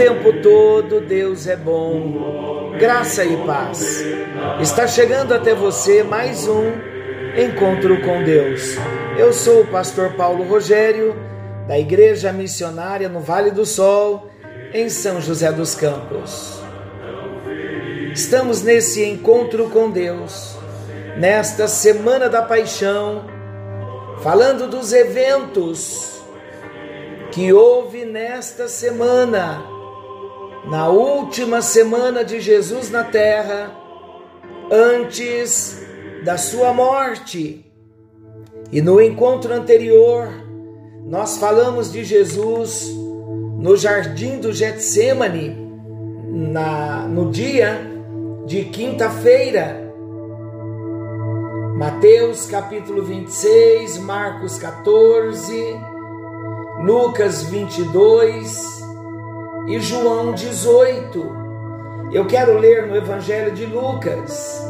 tempo todo Deus é bom. Graça e paz. Está chegando até você mais um encontro com Deus. Eu sou o pastor Paulo Rogério, da Igreja Missionária no Vale do Sol, em São José dos Campos. Estamos nesse encontro com Deus, nesta Semana da Paixão, falando dos eventos que houve nesta semana, na última semana de Jesus na terra, antes da sua morte. E no encontro anterior, nós falamos de Jesus no jardim do Getsemane, na, no dia de quinta-feira. Mateus capítulo 26, Marcos 14, Lucas 22 e João 18. Eu quero ler no Evangelho de Lucas.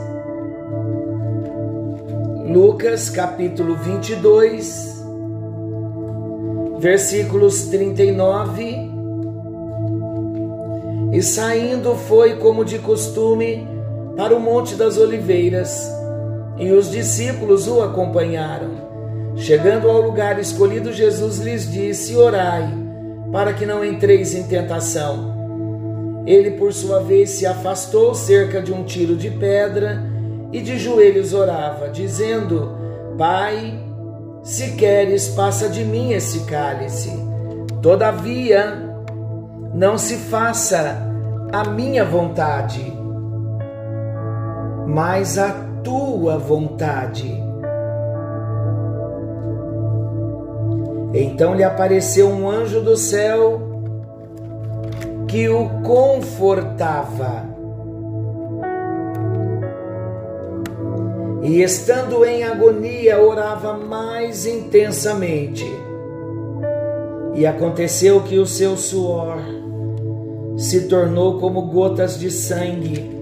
Lucas capítulo 22, versículos 39. E saindo foi como de costume para o Monte das Oliveiras e os discípulos o acompanharam. Chegando ao lugar escolhido, Jesus lhes disse: Orai, para que não entreis em tentação. Ele, por sua vez, se afastou cerca de um tiro de pedra e de joelhos orava, dizendo: Pai, se queres, passa de mim esse cálice. Todavia, não se faça a minha vontade, mas a tua vontade. Então lhe apareceu um anjo do céu que o confortava. E estando em agonia, orava mais intensamente. E aconteceu que o seu suor se tornou como gotas de sangue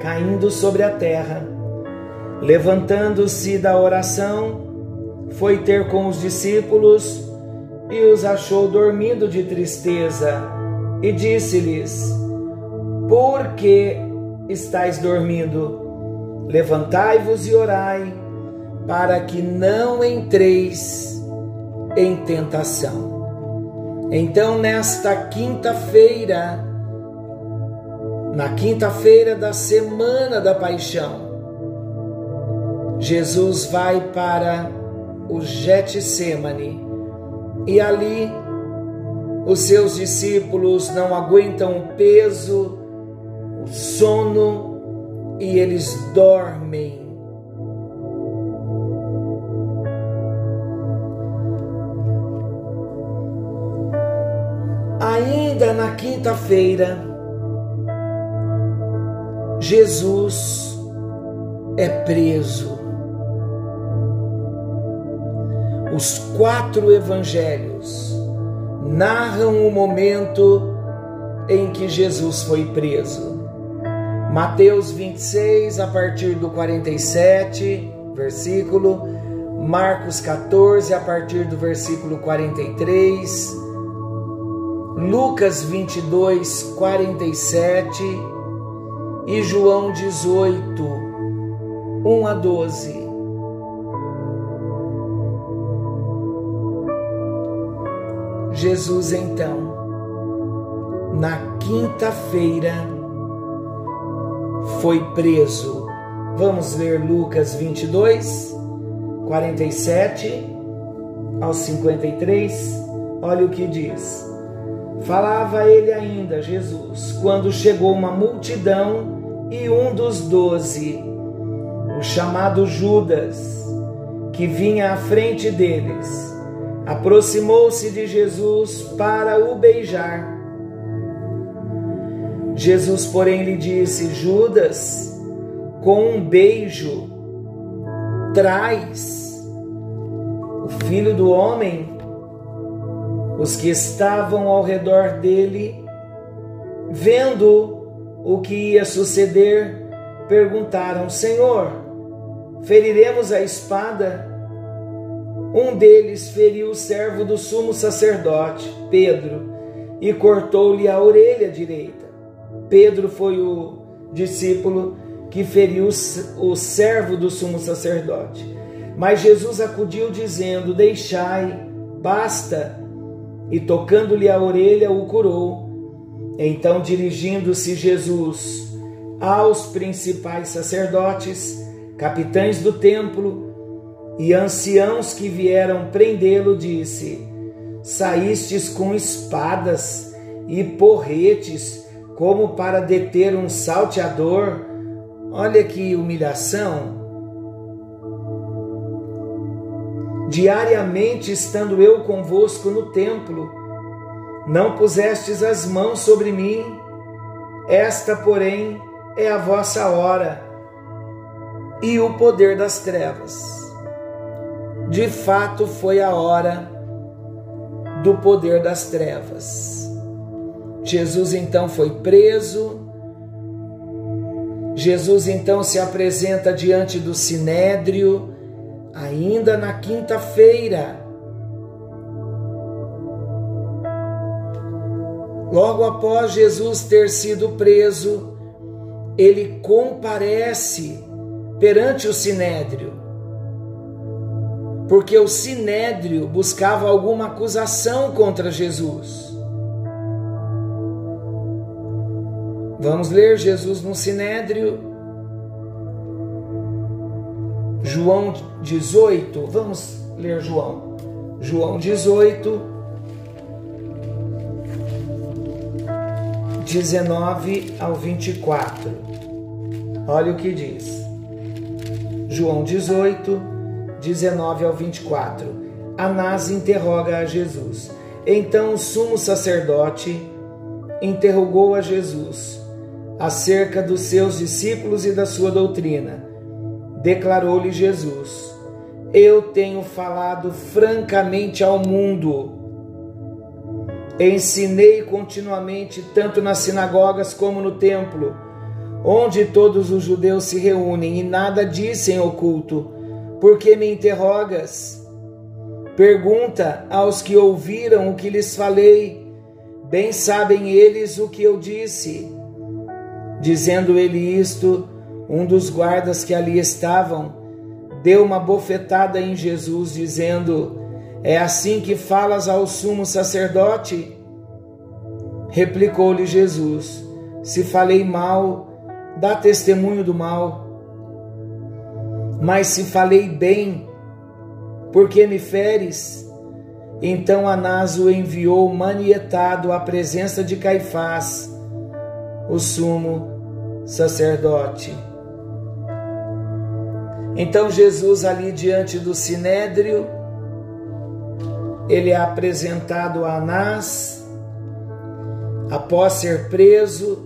caindo sobre a terra Levantando-se da oração, foi ter com os discípulos e os achou dormindo de tristeza, e disse-lhes: Por que estáis dormindo? Levantai-vos e orai, para que não entreis em tentação. Então, nesta quinta-feira, na quinta-feira da semana da paixão, Jesus vai para o Getsemane e ali os seus discípulos não aguentam o peso, o sono e eles dormem. Ainda na quinta-feira, Jesus é preso. Os quatro evangelhos narram o momento em que Jesus foi preso. Mateus 26, a partir do 47, versículo, Marcos 14, a partir do versículo 43, Lucas 22, 47 e João 18, 1 a 12. Jesus então, na quinta-feira, foi preso. Vamos ler Lucas 22, 47 ao 53. Olha o que diz. Falava ele ainda, Jesus, quando chegou uma multidão e um dos doze, o chamado Judas, que vinha à frente deles, aproximou-se de Jesus para o beijar. Jesus, porém, lhe disse: Judas, com um beijo, traz o filho do homem. Os que estavam ao redor dele, vendo o que ia suceder, perguntaram: Senhor, feriremos a espada? Um deles feriu o servo do sumo sacerdote, Pedro, e cortou-lhe a orelha direita. Pedro foi o discípulo que feriu o servo do sumo sacerdote. Mas Jesus acudiu dizendo: Deixai, basta. E tocando-lhe a orelha, o curou. Então, dirigindo-se Jesus aos principais sacerdotes, capitães do templo e anciãos que vieram prendê-lo, disse: Saístes com espadas e porretes, como para deter um salteador. Olha que humilhação. Diariamente estando eu convosco no templo, não pusestes as mãos sobre mim, esta, porém, é a vossa hora e o poder das trevas. De fato, foi a hora do poder das trevas. Jesus então foi preso. Jesus então se apresenta diante do sinédrio ainda na quinta-feira. Logo após Jesus ter sido preso, ele comparece perante o sinédrio, porque o sinédrio buscava alguma acusação contra Jesus. Vamos ler Jesus no sinédrio João 18, vamos ler João. João 18, 19 ao 24. Olha o que diz. João 18, 19 ao 24. Anás interroga a Jesus. Então o sumo sacerdote interrogou a Jesus acerca dos seus discípulos e da sua doutrina declarou-lhe Jesus: Eu tenho falado francamente ao mundo. Ensinei continuamente, tanto nas sinagogas como no templo, onde todos os judeus se reúnem, e nada disse em oculto. Por que me interrogas? Pergunta aos que ouviram o que lhes falei. Bem sabem eles o que eu disse. Dizendo ele isto, um dos guardas que ali estavam deu uma bofetada em Jesus, dizendo: É assim que falas ao sumo sacerdote? Replicou-lhe Jesus: Se falei mal, dá testemunho do mal. Mas se falei bem, por que me feres? Então Anás o enviou manietado à presença de Caifás, o sumo sacerdote. Então Jesus ali diante do sinédrio, ele é apresentado a Anás após ser preso.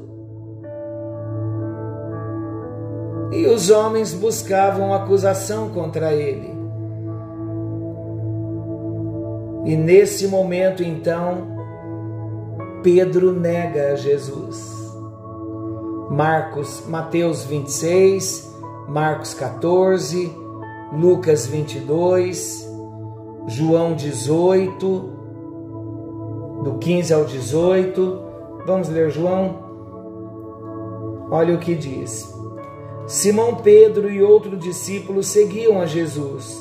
E os homens buscavam acusação contra ele. E nesse momento, então, Pedro nega a Jesus. Marcos, Mateus 26, Marcos 14, Lucas 22, João 18, do 15 ao 18. Vamos ler João? Olha o que diz. Simão Pedro e outro discípulo seguiam a Jesus.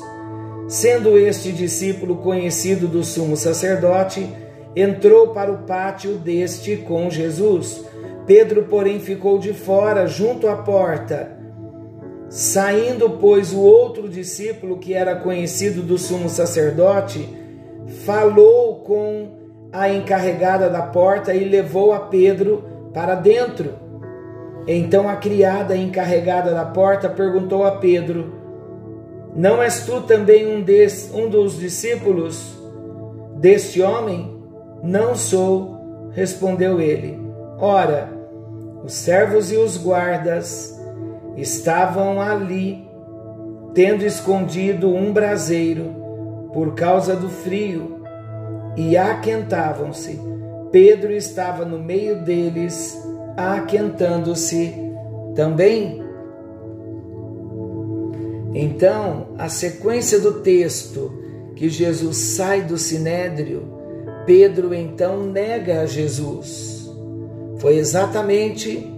Sendo este discípulo conhecido do sumo sacerdote, entrou para o pátio deste com Jesus. Pedro, porém, ficou de fora, junto à porta. Saindo, pois, o outro discípulo, que era conhecido do sumo sacerdote, falou com a encarregada da porta e levou a Pedro para dentro. Então a criada encarregada da porta perguntou a Pedro: Não és tu também um, des, um dos discípulos deste homem? Não sou, respondeu ele. Ora, os servos e os guardas estavam ali, tendo escondido um braseiro por causa do frio, e aquentavam-se. Pedro estava no meio deles, aquentando-se também. Então, a sequência do texto que Jesus sai do sinédrio, Pedro então nega a Jesus. Foi exatamente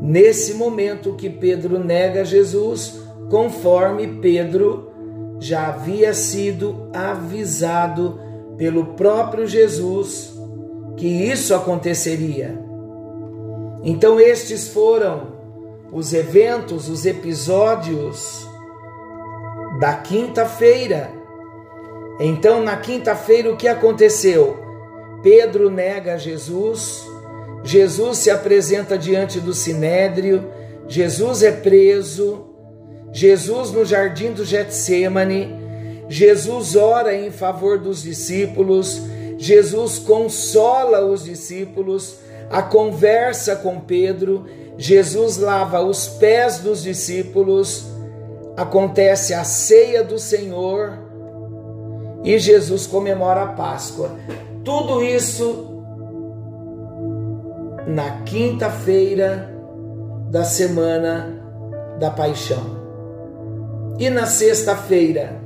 nesse momento que Pedro nega Jesus, conforme Pedro já havia sido avisado pelo próprio Jesus que isso aconteceria. Então, estes foram os eventos, os episódios da quinta-feira. Então, na quinta-feira, o que aconteceu? Pedro nega Jesus, Jesus se apresenta diante do sinédrio, Jesus é preso, Jesus no jardim do Getsemane, Jesus ora em favor dos discípulos, Jesus consola os discípulos, a conversa com Pedro, Jesus lava os pés dos discípulos, acontece a ceia do Senhor e Jesus comemora a Páscoa. Tudo isso na quinta-feira da semana da paixão. E na sexta-feira,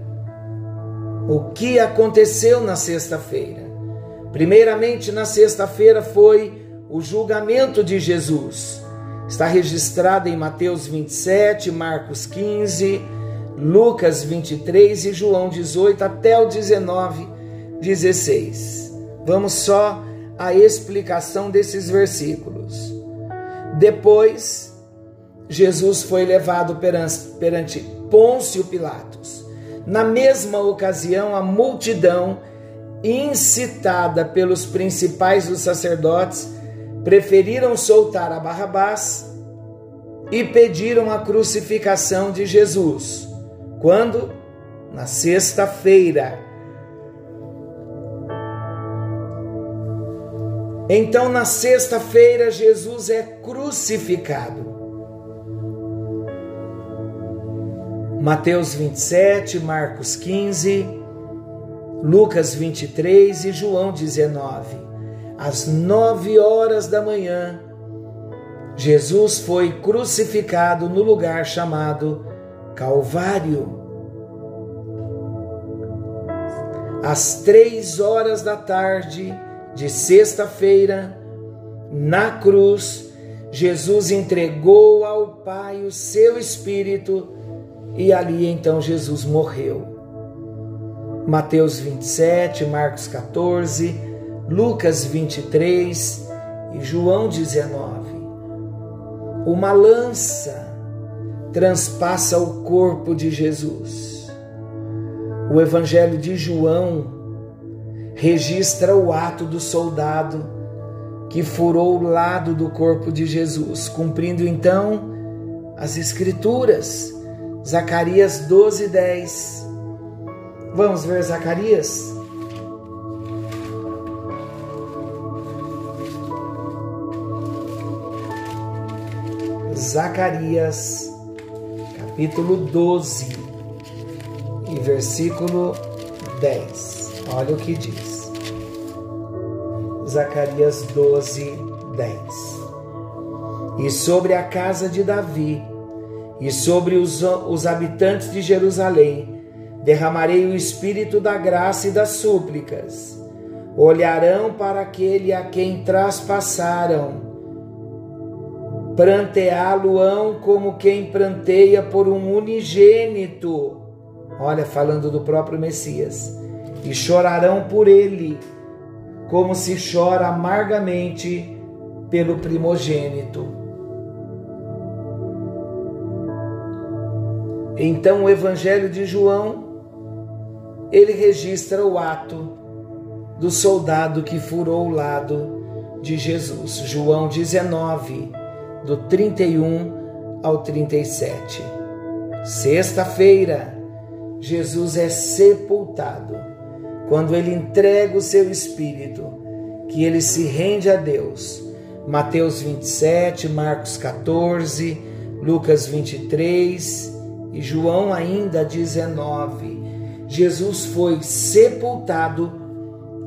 o que aconteceu na sexta-feira? Primeiramente, na sexta-feira foi o julgamento de Jesus. Está registrado em Mateus 27, Marcos 15, Lucas 23 e João 18 até o 19, 16. Vamos só a explicação desses versículos. Depois, Jesus foi levado perante Pôncio Pilatos. Na mesma ocasião, a multidão, incitada pelos principais dos sacerdotes, preferiram soltar a Barrabás e pediram a crucificação de Jesus. Quando? Na sexta-feira Então, na sexta-feira, Jesus é crucificado. Mateus 27, Marcos 15, Lucas 23 e João 19. Às nove horas da manhã, Jesus foi crucificado no lugar chamado Calvário. Às três horas da tarde, de sexta-feira, na cruz, Jesus entregou ao Pai o seu Espírito e ali então Jesus morreu. Mateus 27, Marcos 14, Lucas 23 e João 19. Uma lança transpassa o corpo de Jesus. O Evangelho de João registra o ato do soldado que furou o lado do corpo de Jesus, cumprindo então as Escrituras. Zacarias 12, 10. Vamos ver Zacarias? Zacarias, capítulo 12 e versículo 10. Olha o que diz. Zacarias 12, 10. E sobre a casa de Davi, e sobre os, os habitantes de Jerusalém, derramarei o espírito da graça e das súplicas. Olharão para aquele a quem traspassaram. Pranteá-lo-ão como quem pranteia por um unigênito. Olha, falando do próprio Messias e chorarão por ele, como se chora amargamente pelo primogênito. Então o Evangelho de João, ele registra o ato do soldado que furou o lado de Jesus. João 19, do 31 ao 37. Sexta-feira, Jesus é sepultado quando ele entrega o seu espírito, que ele se rende a Deus. Mateus 27, Marcos 14, Lucas 23 e João ainda 19. Jesus foi sepultado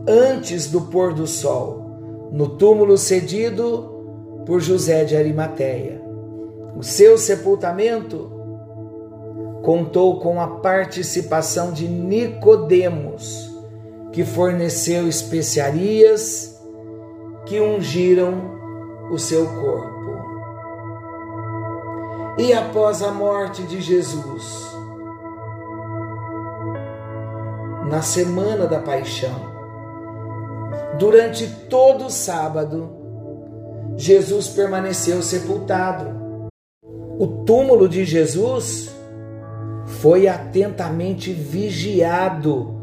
antes do pôr do sol, no túmulo cedido por José de Arimateia. O seu sepultamento contou com a participação de Nicodemos, que forneceu especiarias que ungiram o seu corpo. E após a morte de Jesus, na semana da paixão, durante todo o sábado, Jesus permaneceu sepultado. O túmulo de Jesus foi atentamente vigiado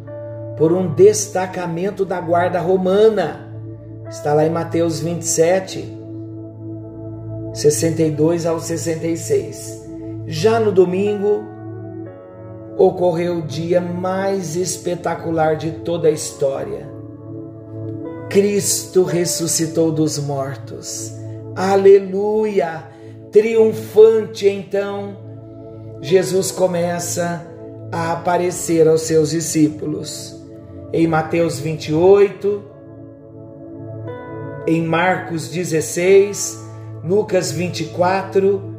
por um destacamento da guarda romana. Está lá em Mateus 27, 62 ao 66. Já no domingo, ocorreu o dia mais espetacular de toda a história. Cristo ressuscitou dos mortos. Aleluia! Triunfante então, Jesus começa a aparecer aos seus discípulos. Em Mateus 28, em Marcos 16, Lucas 24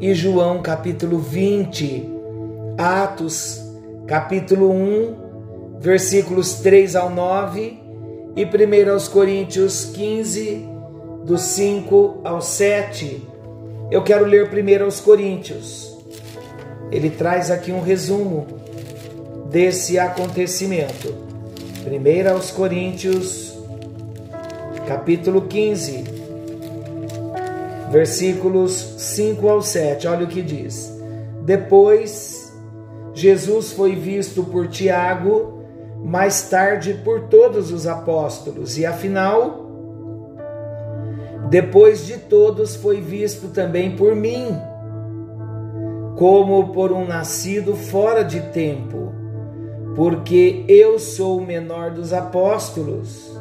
e João capítulo 20, Atos capítulo 1, versículos 3 ao 9 e 1 aos Coríntios 15, do 5 ao 7. Eu quero ler primeiro aos Coríntios. Ele traz aqui um resumo desse acontecimento. 1 aos Coríntios, capítulo 15, versículos 5 ao 7. Olha o que diz. Depois, Jesus foi visto por Tiago, mais tarde por todos os apóstolos, e afinal, depois de todos foi visto também por mim, como por um nascido fora de tempo, porque eu sou o menor dos apóstolos,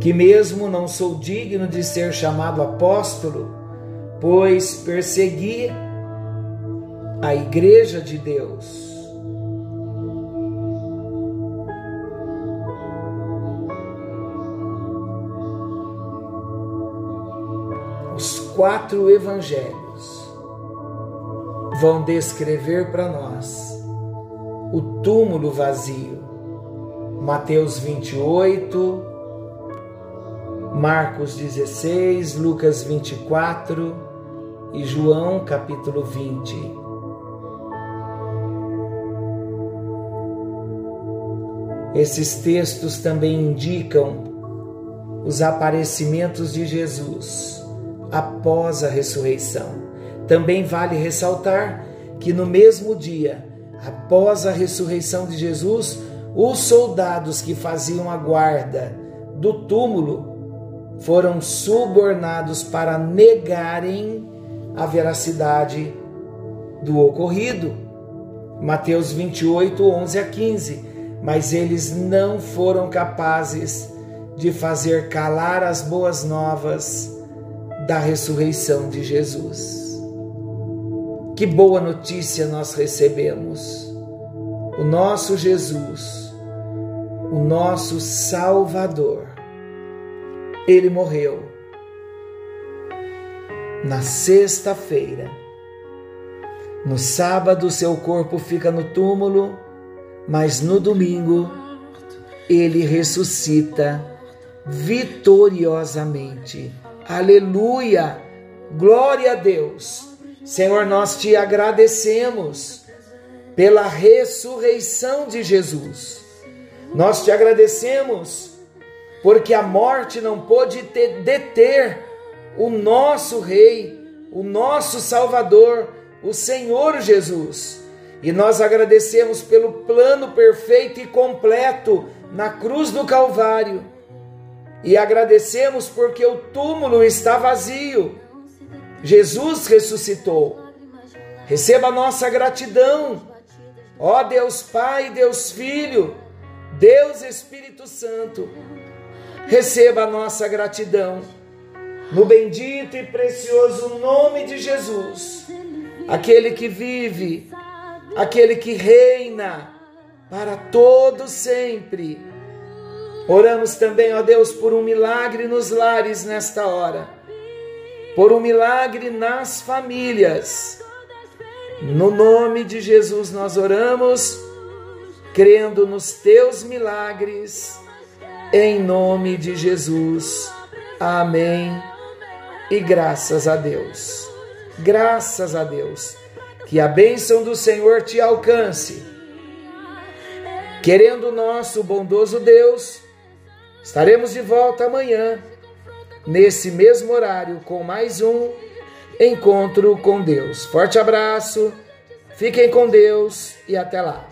que mesmo não sou digno de ser chamado apóstolo, pois persegui a igreja de Deus. Quatro evangelhos vão descrever para nós o túmulo vazio. Mateus 28, Marcos 16, Lucas 24 e João capítulo 20. Esses textos também indicam os aparecimentos de Jesus após a ressurreição. Também vale ressaltar que no mesmo dia, após a ressurreição de Jesus, os soldados que faziam a guarda do túmulo foram subornados para negarem a veracidade do ocorrido. Mateus 28, 11 a 15. Mas eles não foram capazes de fazer calar as boas novas da ressurreição de Jesus. Que boa notícia nós recebemos! O nosso Jesus, o nosso Salvador, ele morreu na sexta-feira. No sábado, seu corpo fica no túmulo, mas no domingo, ele ressuscita vitoriosamente Aleluia! Glória a Deus! Senhor, nós te agradecemos pela ressurreição de Jesus. Nós te agradecemos porque a morte não pôde deter o nosso Rei, o nosso Salvador, o Senhor Jesus. E nós agradecemos pelo plano perfeito e completo na cruz do Calvário e agradecemos porque o túmulo está vazio. Jesus ressuscitou. Receba a nossa gratidão. Ó Deus Pai, Deus Filho, Deus Espírito Santo. Receba a nossa gratidão. No bendito e precioso nome de Jesus, aquele que vive, aquele que reina para todo sempre Oramos também, ó Deus, por um milagre nos lares nesta hora, por um milagre nas famílias. No nome de Jesus nós oramos, crendo nos teus milagres, em nome de Jesus. Amém. E graças a Deus. Graças a Deus. Que a bênção do Senhor te alcance. Querendo o nosso bondoso Deus, estaremos de volta amanhã, nesse mesmo horário, com mais um encontro com Deus. Forte abraço, fiquem com Deus e até lá.